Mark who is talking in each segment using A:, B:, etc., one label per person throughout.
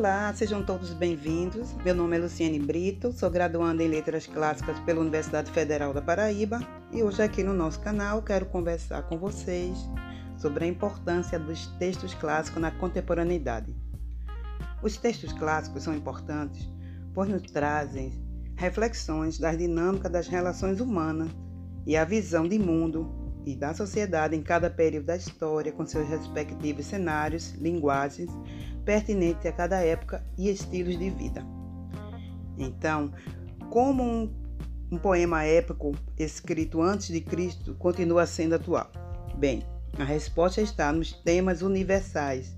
A: Olá, sejam todos bem-vindos. Meu nome é Luciane Brito, sou graduanda em Letras Clássicas pela Universidade Federal da Paraíba e hoje aqui no nosso canal quero conversar com vocês sobre a importância dos textos clássicos na contemporaneidade. Os textos clássicos são importantes pois nos trazem reflexões das dinâmicas das relações humanas e a visão de mundo e da sociedade em cada período da história, com seus respectivos cenários, linguagens pertinentes a cada época e estilos de vida. Então, como um, um poema épico escrito antes de Cristo continua sendo atual? Bem, a resposta está nos temas universais,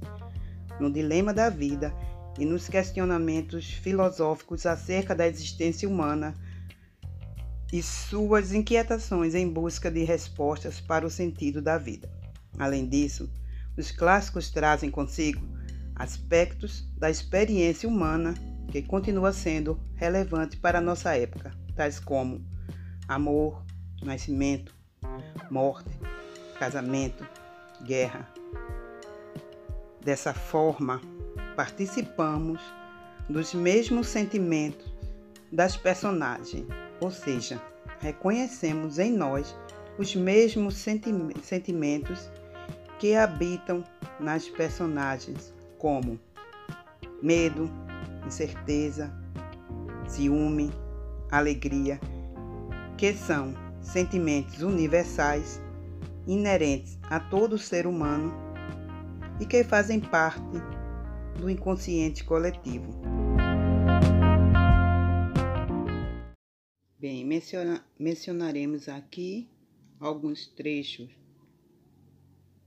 A: no dilema da vida e nos questionamentos filosóficos acerca da existência humana e suas inquietações em busca de respostas para o sentido da vida. Além disso, os clássicos trazem consigo aspectos da experiência humana que continua sendo relevante para a nossa época, tais como amor, nascimento, morte, casamento, guerra. Dessa forma, participamos dos mesmos sentimentos das personagens, ou seja, reconhecemos em nós os mesmos sentimentos que habitam nas personagens, como medo, incerteza, ciúme, alegria, que são sentimentos universais inerentes a todo ser humano e que fazem parte do inconsciente coletivo. Bem, menciona, mencionaremos aqui alguns trechos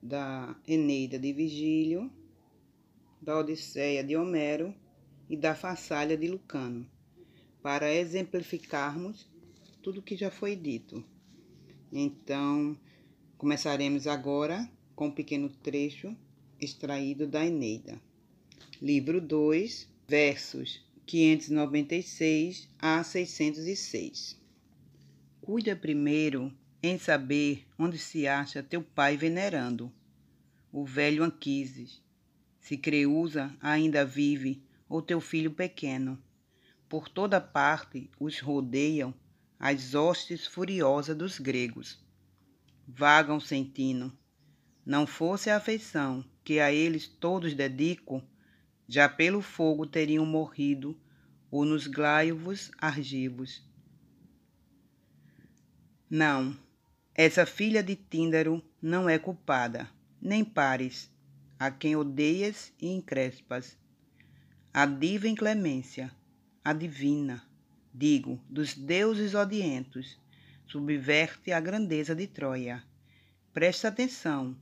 A: da Eneida de Vigílio, da Odisseia de Homero e da Farsália de Lucano, para exemplificarmos tudo o que já foi dito. Então, começaremos agora com um pequeno trecho extraído da Eneida. Livro 2, versos 596 a 606. Cuida primeiro em saber onde se acha teu pai venerando, o velho Anquises, se Creusa ainda vive ou teu filho pequeno. Por toda parte os rodeiam as hostes furiosas dos gregos. Vagam sentindo, não fosse a afeição que a eles todos dedico, já pelo fogo teriam morrido ou nos glaivos argivos. Não, essa filha de Tíndaro não é culpada, nem pares, a quem odeias e encrespas. A diva inclemência, a divina, digo, dos deuses odientos, subverte a grandeza de Troia. Presta atenção,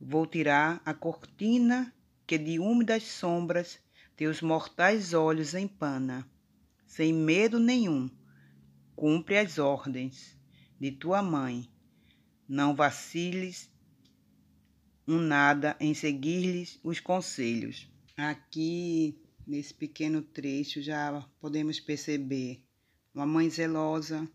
A: vou tirar a cortina que de úmidas sombras teus mortais olhos empana sem medo nenhum, cumpre as ordens de tua mãe. Não vaciles um nada em seguir-lhes os conselhos. Aqui, nesse pequeno trecho, já podemos perceber uma mãe zelosa,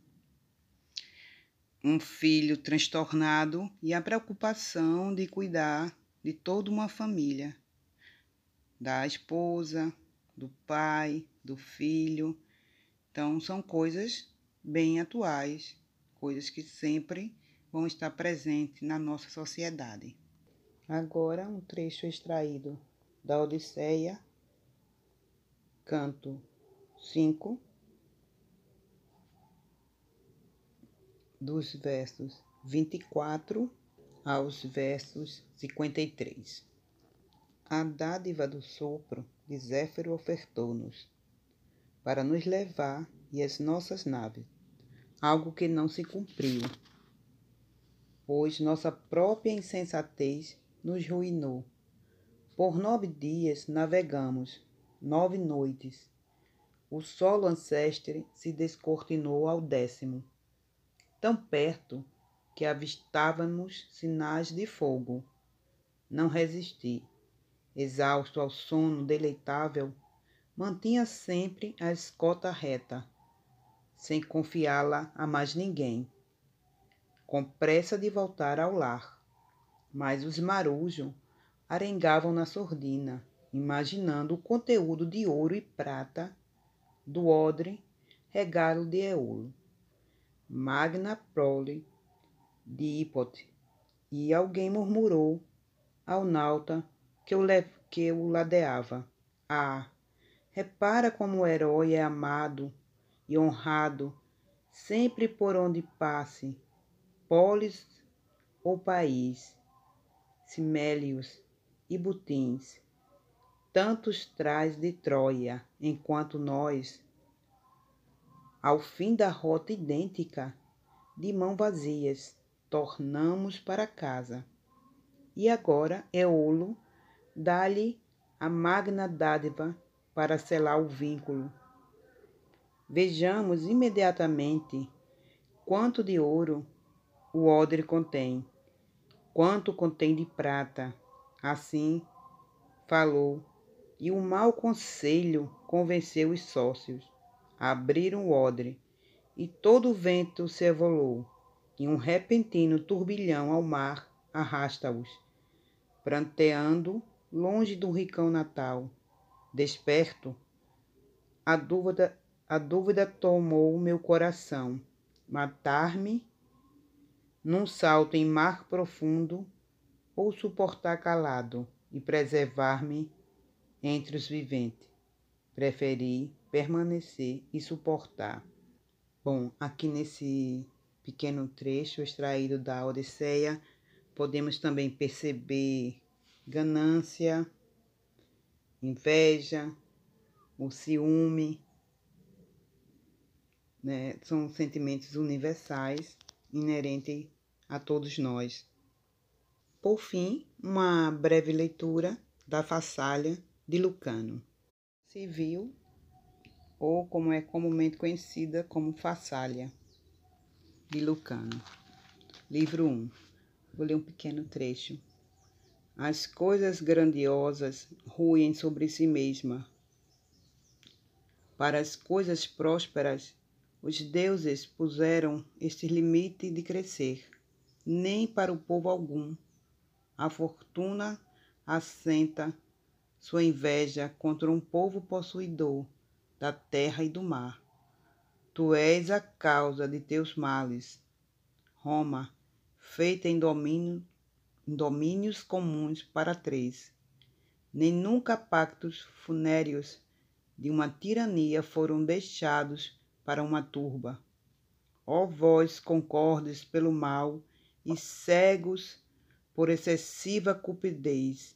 A: um filho transtornado e a preocupação de cuidar de toda uma família, da esposa, do pai, do filho, então, são coisas bem atuais, coisas que sempre vão estar presentes na nossa sociedade. Agora, um trecho extraído da Odisseia, canto 5, dos versos 24 aos versos 53. A dádiva do sopro de Zéfiro ofertou-nos para nos levar e as nossas naves, algo que não se cumpriu, pois nossa própria insensatez nos ruinou. Por nove dias navegamos, nove noites. O solo ancestre se descortinou ao décimo, tão perto que avistávamos sinais de fogo. Não resisti, exausto ao sono deleitável mantinha sempre a escota reta, sem confiá-la a mais ninguém, com pressa de voltar ao lar. Mas os marujos arengavam na sordina, imaginando o conteúdo de ouro e prata do odre regalo de Eolo, magna prole de Hipote, e alguém murmurou ao nauta que o, que o ladeava. Ah, repara como o herói é amado e honrado sempre por onde passe, polis ou país, Simélios e Butins, tantos traz de Troia, enquanto nós, ao fim da rota idêntica, de mão vazias, tornamos para casa. E agora Eolo dá-lhe a magna dádiva para selar o vínculo. Vejamos imediatamente quanto de ouro o odre contém, quanto contém de prata. Assim falou, e o mau conselho convenceu os sócios. Abriram o odre, e todo o vento se evolou, e um repentino turbilhão ao mar arrasta-os, pranteando longe do ricão natal. Desperto, a dúvida, a dúvida tomou meu coração. Matar-me num salto em mar profundo ou suportar calado e preservar-me entre os viventes. Preferi permanecer e suportar. Bom, aqui nesse pequeno trecho extraído da Odisseia, podemos também perceber ganância, inveja, o ciúme, né? são sentimentos universais inerentes a todos nós. Por fim, uma breve leitura da Fassália de Lucano. Civil, ou como é comumente conhecida como Fassália de Lucano. Livro 1. Vou ler um pequeno trecho. As coisas grandiosas ruem sobre si mesma. Para as coisas prósperas, os deuses puseram este limite de crescer. Nem para o povo algum. A fortuna assenta sua inveja contra um povo possuidor da terra e do mar. Tu és a causa de teus males. Roma, feita em domínio domínios comuns para três. Nem nunca pactos funéreos de uma tirania foram deixados para uma turba. Ó vós concordes pelo mal e cegos por excessiva cupidez,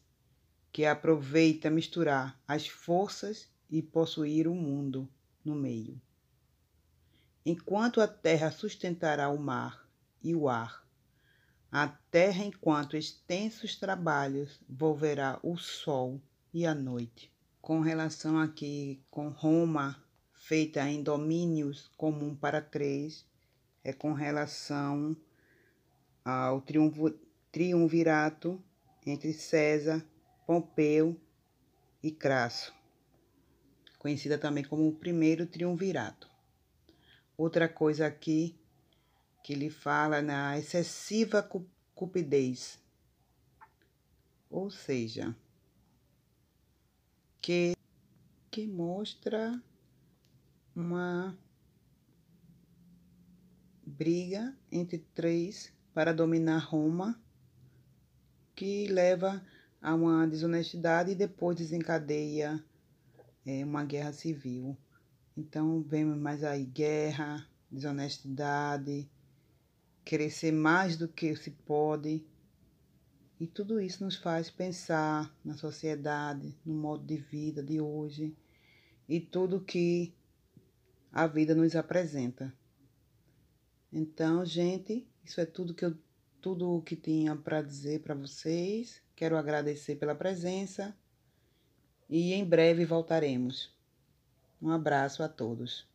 A: que aproveita misturar as forças e possuir o mundo no meio. Enquanto a terra sustentará o mar e o ar, a terra, enquanto extensos trabalhos, volverá o sol e a noite. Com relação aqui com Roma, feita em domínios comum para três, é com relação ao triunvirato entre César, Pompeu e Crasso, conhecida também como o primeiro triunvirato. Outra coisa aqui que ele fala na excessiva cupidez. Ou seja, que, que mostra uma briga entre três para dominar Roma, que leva a uma desonestidade e depois desencadeia é, uma guerra civil. Então, vemos mais aí guerra, desonestidade, crescer mais do que se pode. E tudo isso nos faz pensar na sociedade, no modo de vida de hoje e tudo que a vida nos apresenta. Então, gente, isso é tudo que eu tudo o que tinha para dizer para vocês. Quero agradecer pela presença e em breve voltaremos. Um abraço a todos.